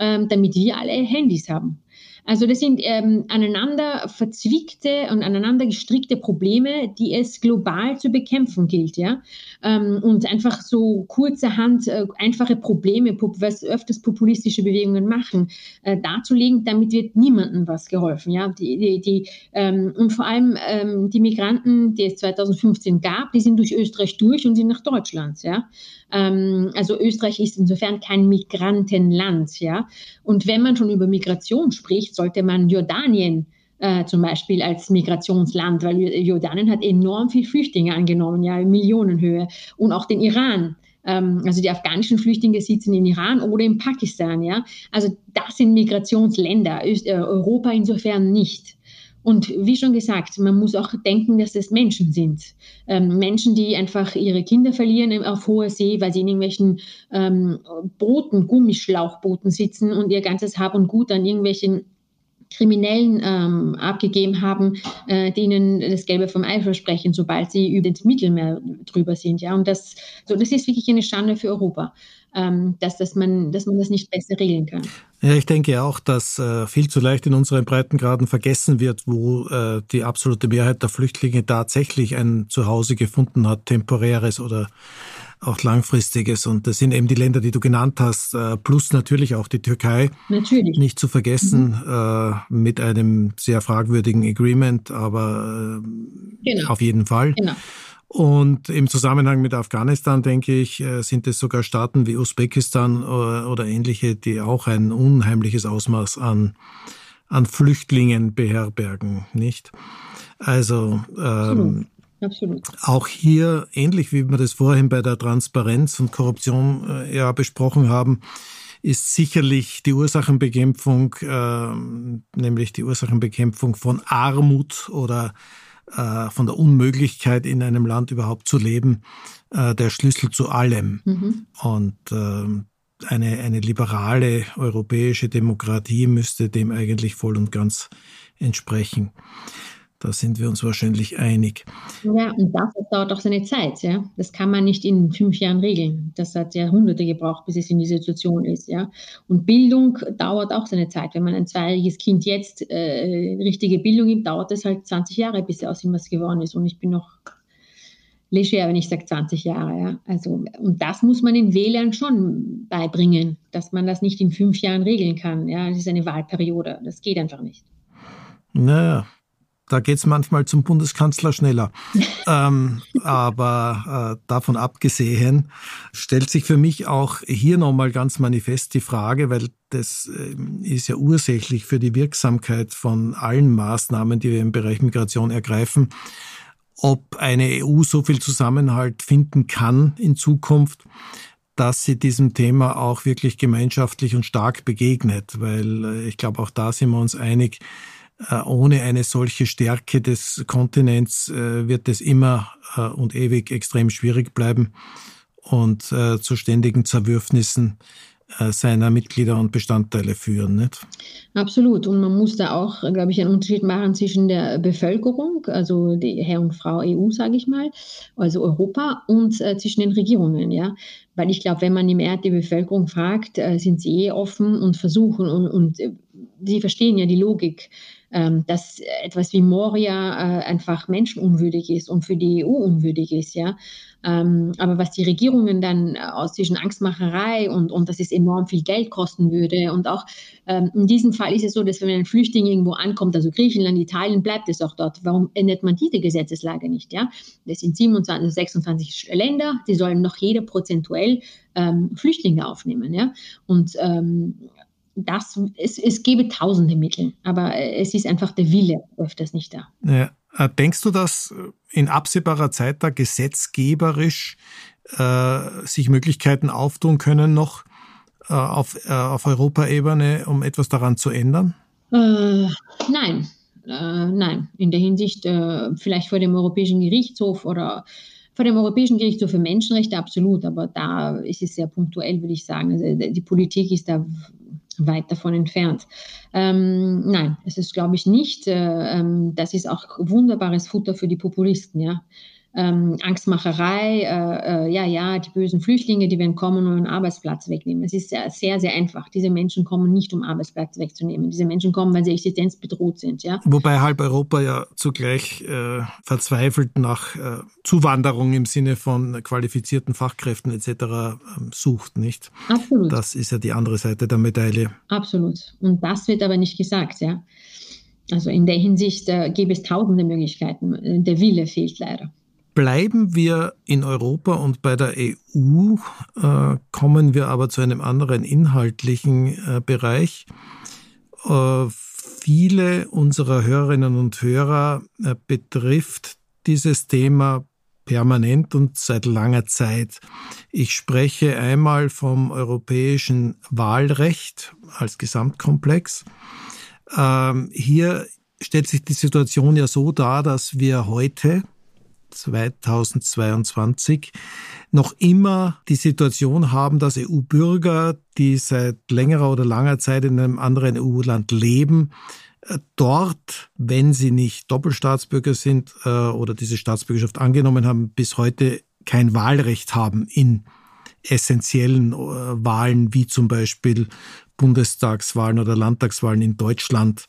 Ähm, damit wir alle Handys haben. Also das sind ähm, aneinander verzwickte und aneinander gestrickte Probleme, die es global zu bekämpfen gilt, ja. Ähm, und einfach so kurzerhand äh, einfache Probleme, was öfters populistische Bewegungen machen, äh, darzulegen, damit wird niemandem was geholfen, ja. Die, die, die ähm, und vor allem ähm, die Migranten, die es 2015 gab, die sind durch Österreich durch und sind nach Deutschland, ja. Ähm, also Österreich ist insofern kein Migrantenland, ja. Und wenn man schon über Migration spricht, sollte man Jordanien äh, zum Beispiel als Migrationsland, weil Jordanien hat enorm viel Flüchtlinge angenommen, ja, in Millionenhöhe. Und auch den Iran. Ähm, also die afghanischen Flüchtlinge sitzen in Iran oder in Pakistan, ja. Also das sind Migrationsländer, äh, Europa insofern nicht. Und wie schon gesagt, man muss auch denken, dass es Menschen sind. Ähm, Menschen, die einfach ihre Kinder verlieren auf hoher See, weil sie in irgendwelchen ähm, Booten, Gummischlauchbooten sitzen und ihr ganzes Hab und Gut an irgendwelchen Kriminellen ähm, abgegeben haben, äh, denen das Gelbe vom Ei versprechen, sobald sie über das Mittelmeer drüber sind. Ja, und das, so, das ist wirklich eine Schande für Europa ähm, dass, dass, man, dass man das nicht besser regeln kann. Ja, ich denke auch, dass äh, viel zu leicht in unseren Breitengraden vergessen wird, wo äh, die absolute Mehrheit der Flüchtlinge tatsächlich ein Zuhause gefunden hat, temporäres oder auch langfristiges. Und das sind eben die Länder, die du genannt hast, äh, plus natürlich auch die Türkei. Natürlich. Nicht zu vergessen, mhm. äh, mit einem sehr fragwürdigen Agreement, aber äh, genau. auf jeden Fall. Genau. Und im Zusammenhang mit Afghanistan, denke ich, sind es sogar Staaten wie Usbekistan oder, oder ähnliche, die auch ein unheimliches Ausmaß an, an Flüchtlingen beherbergen, nicht? Also ähm, Absolut. Auch hier, ähnlich wie wir das vorhin bei der Transparenz und Korruption äh, ja besprochen haben, ist sicherlich die Ursachenbekämpfung, äh, nämlich die Ursachenbekämpfung von Armut oder äh, von der Unmöglichkeit, in einem Land überhaupt zu leben, äh, der Schlüssel zu allem. Mhm. Und äh, eine, eine liberale europäische Demokratie müsste dem eigentlich voll und ganz entsprechen. Da sind wir uns wahrscheinlich einig. Ja, und das dauert auch seine Zeit. Ja? Das kann man nicht in fünf Jahren regeln. Das hat Jahrhunderte gebraucht, bis es in dieser Situation ist. Ja? Und Bildung dauert auch seine Zeit. Wenn man ein zweijähriges Kind jetzt äh, richtige Bildung gibt, dauert es halt 20 Jahre, bis er aus ihm was geworden ist. Und ich bin noch leger, wenn ich sage 20 Jahre. Ja? Also, und das muss man den Wählern schon beibringen, dass man das nicht in fünf Jahren regeln kann. Ja? Das ist eine Wahlperiode. Das geht einfach nicht. Naja, da geht's manchmal zum Bundeskanzler schneller. ähm, aber äh, davon abgesehen stellt sich für mich auch hier nochmal ganz manifest die Frage, weil das äh, ist ja ursächlich für die Wirksamkeit von allen Maßnahmen, die wir im Bereich Migration ergreifen, ob eine EU so viel Zusammenhalt finden kann in Zukunft, dass sie diesem Thema auch wirklich gemeinschaftlich und stark begegnet, weil äh, ich glaube, auch da sind wir uns einig, ohne eine solche Stärke des Kontinents äh, wird es immer äh, und ewig extrem schwierig bleiben und zu ständigen Zerwürfnissen seiner Mitglieder und Bestandteile führen. Nicht? Absolut. Und man muss da auch, glaube ich, einen Unterschied machen zwischen der Bevölkerung, also die Herr und Frau EU, sage ich mal, also Europa, und äh, zwischen den Regierungen. Ja? Weil ich glaube, wenn man im Erd die Bevölkerung fragt, äh, sind sie eh offen und versuchen und, und äh, sie verstehen ja die Logik dass etwas wie Moria äh, einfach menschenunwürdig ist und für die EU unwürdig ist, ja. Ähm, aber was die Regierungen dann aus zwischen Angstmacherei und, und dass es enorm viel Geld kosten würde und auch ähm, in diesem Fall ist es so, dass wenn ein Flüchtling irgendwo ankommt, also Griechenland, Italien, bleibt es auch dort. Warum ändert man diese Gesetzeslage nicht, ja? Das sind 27, 26 Länder, die sollen noch jeder prozentuell ähm, Flüchtlinge aufnehmen, ja. Und ähm, das, es, es gäbe tausende Mittel, aber es ist einfach der Wille öfters nicht da. Ja. Äh, denkst du, dass in absehbarer Zeit da gesetzgeberisch äh, sich Möglichkeiten auftun können, noch äh, auf, äh, auf Europaebene, um etwas daran zu ändern? Äh, nein, Äh, nein, in der Hinsicht äh, vielleicht vor dem Europäischen Gerichtshof oder vor dem Europäischen Gerichtshof für Menschenrechte absolut, aber da ist es sehr punktuell, würde ich sagen. Also die Politik ist da weit davon entfernt. Ähm, nein, es ist, glaube ich, nicht. Äh, ähm, das ist auch wunderbares Futter für die Populisten, ja ähm, Angstmacherei, äh, äh, ja, ja, die bösen Flüchtlinge, die werden kommen und einen Arbeitsplatz wegnehmen. Es ist sehr, sehr, sehr einfach. Diese Menschen kommen nicht, um Arbeitsplatz wegzunehmen. Diese Menschen kommen, weil sie existenzbedroht sind. Ja? Wobei halb Europa ja zugleich äh, verzweifelt nach äh, Zuwanderung im Sinne von qualifizierten Fachkräften etc. Äh, sucht, nicht? Absolut. Das ist ja die andere Seite der Medaille. Absolut. Und das wird aber nicht gesagt, ja. Also in der Hinsicht äh, gäbe es tausende Möglichkeiten. Der Wille fehlt leider. Bleiben wir in Europa und bei der EU äh, kommen wir aber zu einem anderen inhaltlichen äh, Bereich. Äh, viele unserer Hörerinnen und Hörer äh, betrifft dieses Thema permanent und seit langer Zeit. Ich spreche einmal vom europäischen Wahlrecht als Gesamtkomplex. Ähm, hier stellt sich die Situation ja so dar, dass wir heute 2022 noch immer die Situation haben, dass EU-Bürger, die seit längerer oder langer Zeit in einem anderen EU-Land leben, äh, dort, wenn sie nicht Doppelstaatsbürger sind äh, oder diese Staatsbürgerschaft angenommen haben, bis heute kein Wahlrecht haben in essentiellen äh, Wahlen wie zum Beispiel Bundestagswahlen oder Landtagswahlen in Deutschland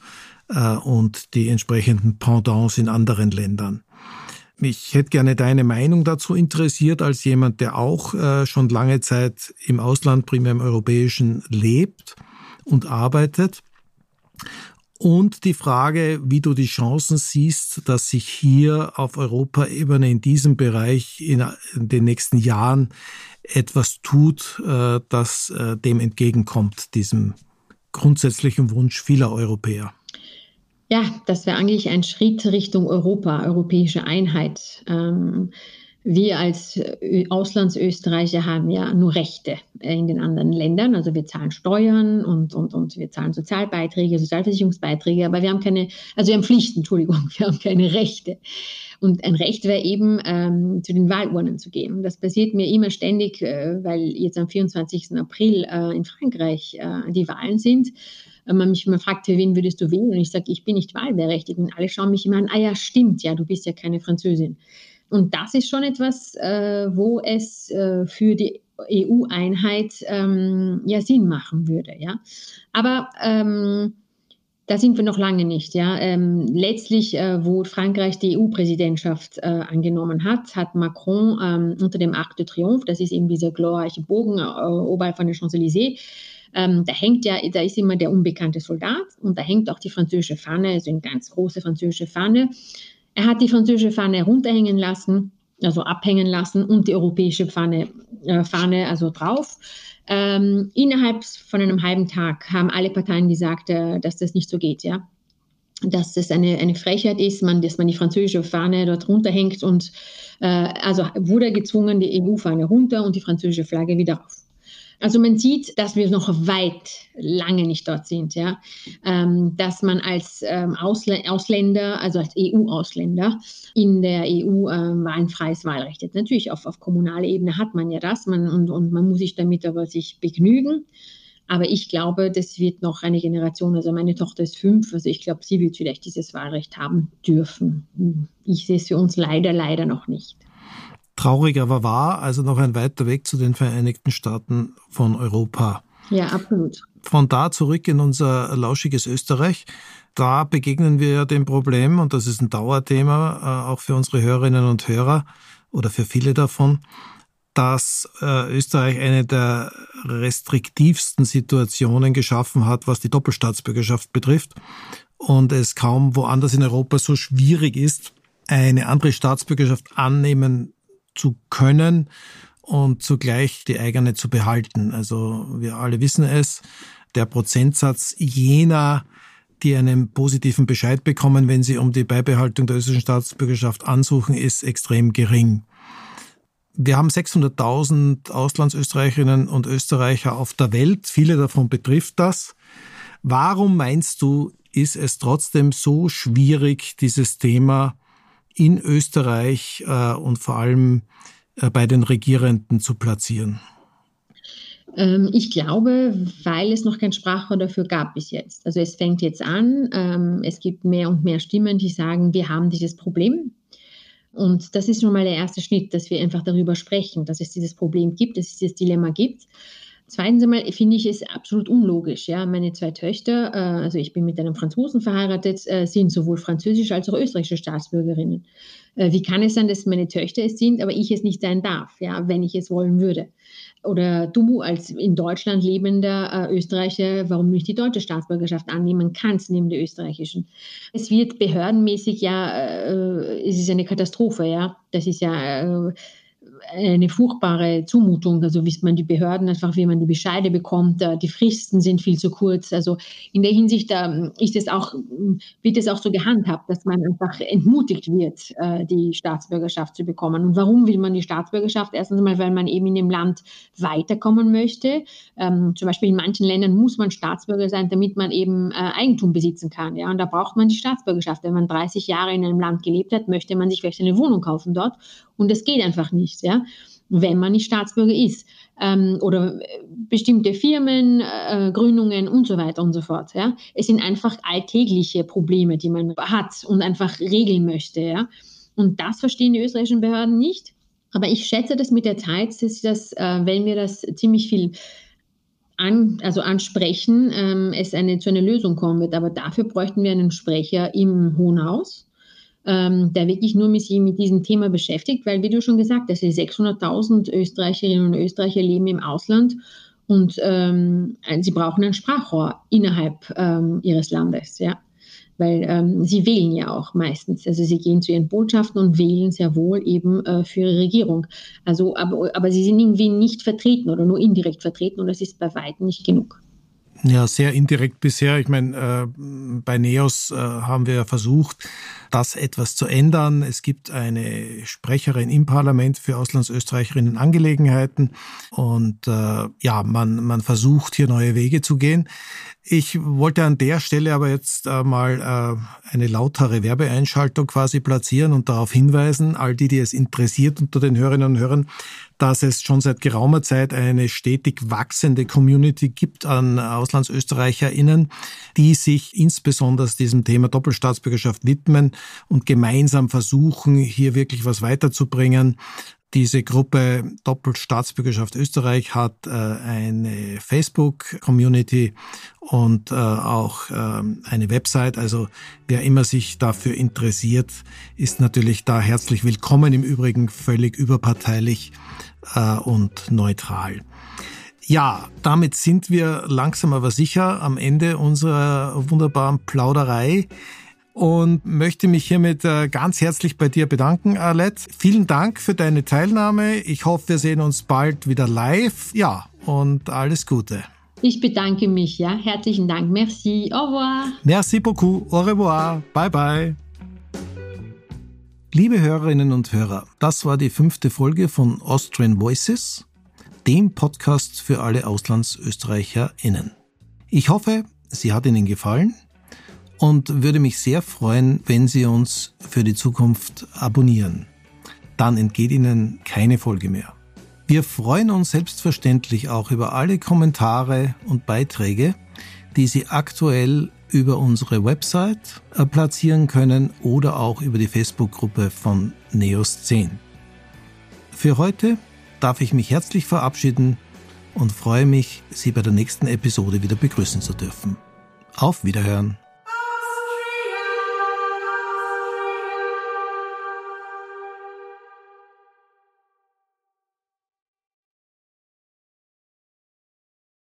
und die entsprechenden Pendants in anderen Ländern. Mich hätte gerne deine Meinung dazu interessiert, als jemand, der auch äh, schon lange Zeit im Ausland, primär im europäischen, lebt und arbeitet. Und die Frage, wie du die Chancen siehst, dass sich hier auf Europaebene in diesem Bereich in, den nächsten Jahren etwas tut, äh, das äh, dem entgegenkommt, diesem grundsätzlichen Wunsch vieler Europäer. Ja, das wäre eigentlich ein Schritt Richtung Europa, europäische Einheit. Ähm, wir als Auslandsösterreicher haben ja nur Rechte in den anderen Ländern. Also wir zahlen Steuern und, und, und wir zahlen Sozialbeiträge, Sozialversicherungsbeiträge, aber wir haben keine, also wir haben Pflichten, Entschuldigung, wir haben keine Rechte. Und ein Recht wäre eben, ähm, zu den Wahlurnen zu gehen. Das passiert mir immer ständig, äh, weil jetzt am 24. April äh, in Frankreich äh, die Wahlen sind man mich immer fragt, für wen würdest du wählen? Und ich sage, ich bin nicht wahlberechtigt. Und alle schauen mich immer an, ah ja, stimmt, ja, du bist ja keine Französin. Und das ist schon etwas, äh, wo es äh, für die EU-Einheit ähm, ja Sinn machen würde. Ja? Aber ähm, da sind wir noch lange nicht. Ja? Ähm, letztlich, äh, wo Frankreich die EU-Präsidentschaft äh, angenommen hat, hat Macron ähm, unter dem Arc de Triomphe, das ist eben dieser glorreiche Bogen äh, oberhalb von der Champs-Élysées, ähm, da hängt ja, da ist immer der unbekannte Soldat und da hängt auch die französische Fahne, also eine ganz große französische Fahne. Er hat die französische Fahne runterhängen lassen, also abhängen lassen und die europäische Fahne, äh, Fahne also drauf. Ähm, innerhalb von einem halben Tag haben alle Parteien gesagt, äh, dass das nicht so geht, ja. Dass das eine, eine Frechheit ist, man, dass man die französische Fahne dort runterhängt und äh, also wurde gezwungen, die EU-Fahne runter und die französische Flagge wieder rauf. Also man sieht, dass wir noch weit lange nicht dort sind, ja. Ähm, dass man als ähm, Ausl Ausländer, also als EU-Ausländer in der EU ähm, ein freies Wahlrecht hat. Natürlich auf, auf kommunaler Ebene hat man ja das man, und, und man muss sich damit aber sich begnügen. Aber ich glaube, das wird noch eine Generation, also meine Tochter ist fünf, also ich glaube, sie wird vielleicht dieses Wahlrecht haben dürfen. Ich sehe es für uns leider, leider noch nicht. Traurig aber wahr, also noch ein weiter Weg zu den Vereinigten Staaten von Europa. Ja, absolut. Von da zurück in unser lauschiges Österreich. Da begegnen wir ja dem Problem, und das ist ein Dauerthema, äh, auch für unsere Hörerinnen und Hörer oder für viele davon, dass äh, Österreich eine der restriktivsten Situationen geschaffen hat, was die Doppelstaatsbürgerschaft betrifft. Und es kaum woanders in Europa so schwierig ist, eine andere Staatsbürgerschaft annehmen zu können und zugleich die eigene zu behalten. Also wir alle wissen es, der Prozentsatz jener, die einen positiven Bescheid bekommen, wenn sie um die Beibehaltung der österreichischen Staatsbürgerschaft ansuchen, ist extrem gering. Wir haben 600.000 Auslandsösterreicherinnen und Österreicher auf der Welt. Viele davon betrifft das. Warum meinst du, ist es trotzdem so schwierig, dieses Thema in Österreich äh, und vor allem äh, bei den Regierenden zu platzieren? Ähm, ich glaube, weil es noch kein Sprachrohr dafür gab bis jetzt. Also es fängt jetzt an, ähm, es gibt mehr und mehr Stimmen, die sagen, wir haben dieses Problem. Und das ist schon mal der erste Schritt, dass wir einfach darüber sprechen, dass es dieses Problem gibt, dass es dieses Dilemma gibt. Zweitens einmal finde ich es absolut unlogisch. Ja, meine zwei Töchter, äh, also ich bin mit einem Franzosen verheiratet, äh, sind sowohl französische als auch österreichische Staatsbürgerinnen. Äh, wie kann es sein, dass meine Töchter es sind, aber ich es nicht sein darf, ja, wenn ich es wollen würde? Oder du als in Deutschland lebender äh, Österreicher, warum nicht die deutsche Staatsbürgerschaft annehmen kannst neben der österreichischen? Es wird behördenmäßig ja, äh, es ist eine Katastrophe, ja. Das ist ja äh, eine furchtbare Zumutung. Also wie man die Behörden einfach, wie man die Bescheide bekommt, die Fristen sind viel zu kurz. Also in der Hinsicht da ist es auch, wird es auch so gehandhabt, dass man einfach entmutigt wird, äh, die Staatsbürgerschaft zu bekommen. Und warum will man die Staatsbürgerschaft? Erstens einmal, weil man eben in dem Land weiterkommen möchte. Ähm, zum Beispiel in manchen Ländern muss man Staatsbürger sein, damit man eben äh, Eigentum besitzen kann. Ja? Und da braucht man die Staatsbürgerschaft. Wenn man 30 Jahre in einem Land gelebt hat, möchte man sich vielleicht eine Wohnung kaufen dort. Und das geht einfach nicht. Ja? Wenn man nicht Staatsbürger ist. Ähm, oder bestimmte Firmen, äh, Gründungen und so weiter und so fort. Ja? Es sind einfach alltägliche Probleme, die man hat und einfach regeln möchte. Ja? Und das verstehen die österreichischen Behörden nicht. Aber ich schätze das mit der Zeit, dass das, äh, wenn wir das ziemlich viel an, also ansprechen, ähm, es eine, zu einer Lösung kommen wird. Aber dafür bräuchten wir einen Sprecher im Hohen Haus ähm, der wirklich nur mit, mit diesem Thema beschäftigt, weil, wie du schon gesagt hast, 600.000 Österreicherinnen und Österreicher leben im Ausland und ähm, sie brauchen ein Sprachrohr innerhalb ähm, ihres Landes, ja. Weil ähm, sie wählen ja auch meistens. Also sie gehen zu ihren Botschaften und wählen sehr wohl eben äh, für ihre Regierung. Also, aber, aber sie sind irgendwie nicht vertreten oder nur indirekt vertreten und das ist bei weitem nicht genug. Ja, sehr indirekt bisher. Ich meine, äh, bei NEOS äh, haben wir versucht, das etwas zu ändern. Es gibt eine Sprecherin im Parlament für Auslandsösterreicherinnen Angelegenheiten und äh, ja, man, man versucht hier neue Wege zu gehen. Ich wollte an der Stelle aber jetzt äh, mal äh, eine lautere Werbeeinschaltung quasi platzieren und darauf hinweisen, all die, die es interessiert unter den Hörerinnen und Hörern, dass es schon seit geraumer Zeit eine stetig wachsende Community gibt an AuslandsösterreicherInnen, die sich insbesondere diesem Thema Doppelstaatsbürgerschaft widmen und gemeinsam versuchen, hier wirklich was weiterzubringen. Diese Gruppe Doppelstaatsbürgerschaft Österreich hat äh, eine Facebook-Community und äh, auch äh, eine Website. Also wer immer sich dafür interessiert, ist natürlich da herzlich willkommen. Im Übrigen völlig überparteilich äh, und neutral. Ja, damit sind wir langsam aber sicher am Ende unserer wunderbaren Plauderei und möchte mich hiermit äh, ganz herzlich bei dir bedanken, Arlette. Vielen Dank für deine Teilnahme. Ich hoffe, wir sehen uns bald wieder live. Ja, und alles Gute. Ich bedanke mich, ja. Herzlichen Dank. Merci. Au revoir. Merci beaucoup. Au revoir. Bye bye. Liebe Hörerinnen und Hörer, das war die fünfte Folge von Austrian Voices, dem Podcast für alle AuslandsösterreicherInnen. Ich hoffe, sie hat Ihnen gefallen und würde mich sehr freuen, wenn Sie uns für die Zukunft abonnieren. Dann entgeht Ihnen keine Folge mehr. Wir freuen uns selbstverständlich auch über alle Kommentare und Beiträge, die Sie aktuell über unsere Website äh, platzieren können oder auch über die Facebook-Gruppe von Neos 10. Für heute darf ich mich herzlich verabschieden und freue mich, Sie bei der nächsten Episode wieder begrüßen zu dürfen. Auf Wiederhören!